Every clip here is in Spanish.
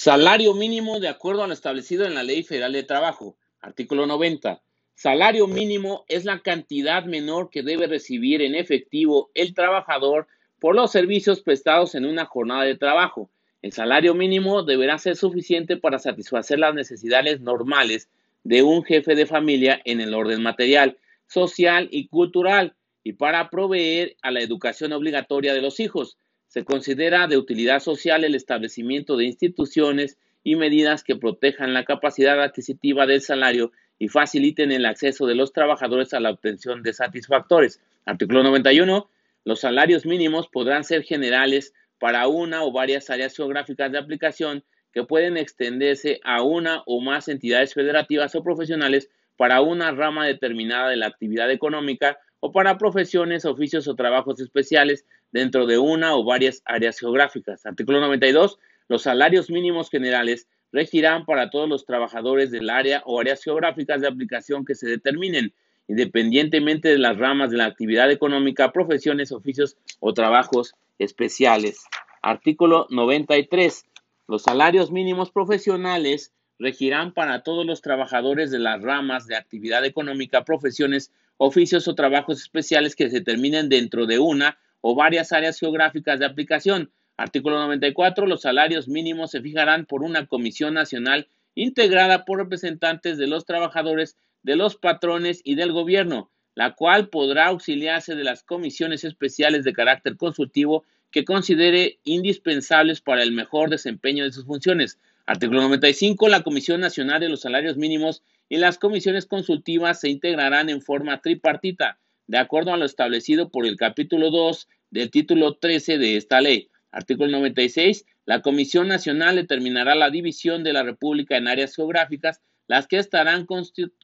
Salario mínimo de acuerdo a lo establecido en la Ley Federal de Trabajo. Artículo 90. Salario mínimo es la cantidad menor que debe recibir en efectivo el trabajador por los servicios prestados en una jornada de trabajo. El salario mínimo deberá ser suficiente para satisfacer las necesidades normales de un jefe de familia en el orden material, social y cultural y para proveer a la educación obligatoria de los hijos. Se considera de utilidad social el establecimiento de instituciones y medidas que protejan la capacidad adquisitiva del salario y faciliten el acceso de los trabajadores a la obtención de satisfactores. Artículo 91. Los salarios mínimos podrán ser generales para una o varias áreas geográficas de aplicación que pueden extenderse a una o más entidades federativas o profesionales para una rama determinada de la actividad económica o para profesiones, oficios o trabajos especiales dentro de una o varias áreas geográficas. Artículo 92. Los salarios mínimos generales regirán para todos los trabajadores del área o áreas geográficas de aplicación que se determinen, independientemente de las ramas de la actividad económica, profesiones, oficios o trabajos especiales. Artículo 93. Los salarios mínimos profesionales regirán para todos los trabajadores de las ramas de actividad económica, profesiones, oficios o trabajos especiales que se determinen dentro de una o varias áreas geográficas de aplicación. Artículo 94. Los salarios mínimos se fijarán por una comisión nacional integrada por representantes de los trabajadores, de los patrones y del gobierno, la cual podrá auxiliarse de las comisiones especiales de carácter consultivo que considere indispensables para el mejor desempeño de sus funciones. Artículo 95. La Comisión Nacional de los Salarios Mínimos y las comisiones consultivas se integrarán en forma tripartita, de acuerdo a lo establecido por el capítulo 2 del título 13 de esta ley. Artículo 96. La Comisión Nacional determinará la división de la República en áreas geográficas, las que estarán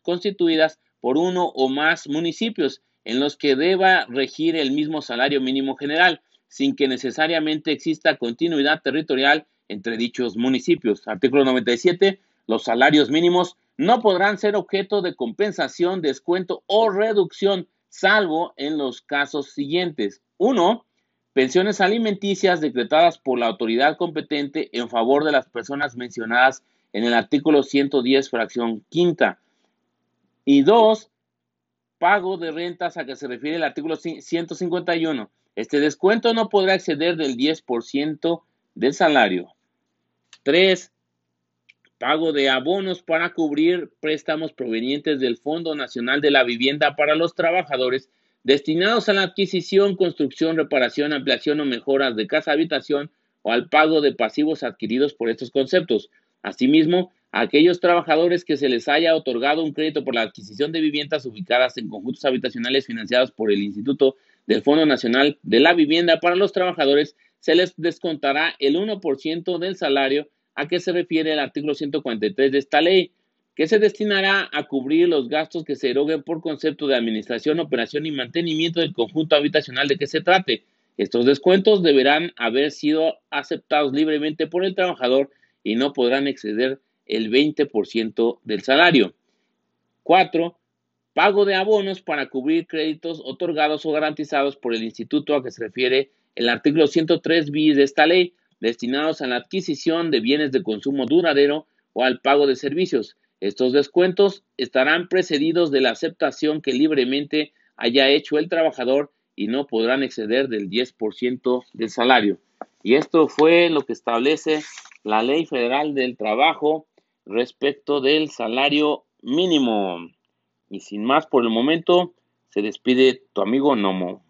constituidas por uno o más municipios, en los que deba regir el mismo salario mínimo general, sin que necesariamente exista continuidad territorial entre dichos municipios. Artículo 97. Los salarios mínimos no podrán ser objeto de compensación, descuento o reducción, salvo en los casos siguientes. 1. Pensiones alimenticias decretadas por la autoridad competente en favor de las personas mencionadas en el artículo 110, fracción quinta. Y 2. Pago de rentas a que se refiere el artículo 151. Este descuento no podrá exceder del 10% del salario. 3 pago de abonos para cubrir préstamos provenientes del Fondo Nacional de la Vivienda para los trabajadores destinados a la adquisición, construcción, reparación, ampliación o mejoras de casa habitación o al pago de pasivos adquiridos por estos conceptos. Asimismo, a aquellos trabajadores que se les haya otorgado un crédito por la adquisición de viviendas ubicadas en conjuntos habitacionales financiados por el Instituto del Fondo Nacional de la Vivienda para los Trabajadores, se les descontará el 1% del salario a qué se refiere el artículo 143 de esta ley, que se destinará a cubrir los gastos que se eroguen por concepto de administración, operación y mantenimiento del conjunto habitacional de que se trate. Estos descuentos deberán haber sido aceptados libremente por el trabajador y no podrán exceder el 20% del salario. 4. Pago de abonos para cubrir créditos otorgados o garantizados por el instituto a que se refiere el artículo 103 bis de esta ley, destinados a la adquisición de bienes de consumo duradero o al pago de servicios. Estos descuentos estarán precedidos de la aceptación que libremente haya hecho el trabajador y no podrán exceder del 10% del salario. Y esto fue lo que establece la Ley Federal del Trabajo respecto del salario mínimo. Y sin más por el momento, se despide tu amigo Nomo.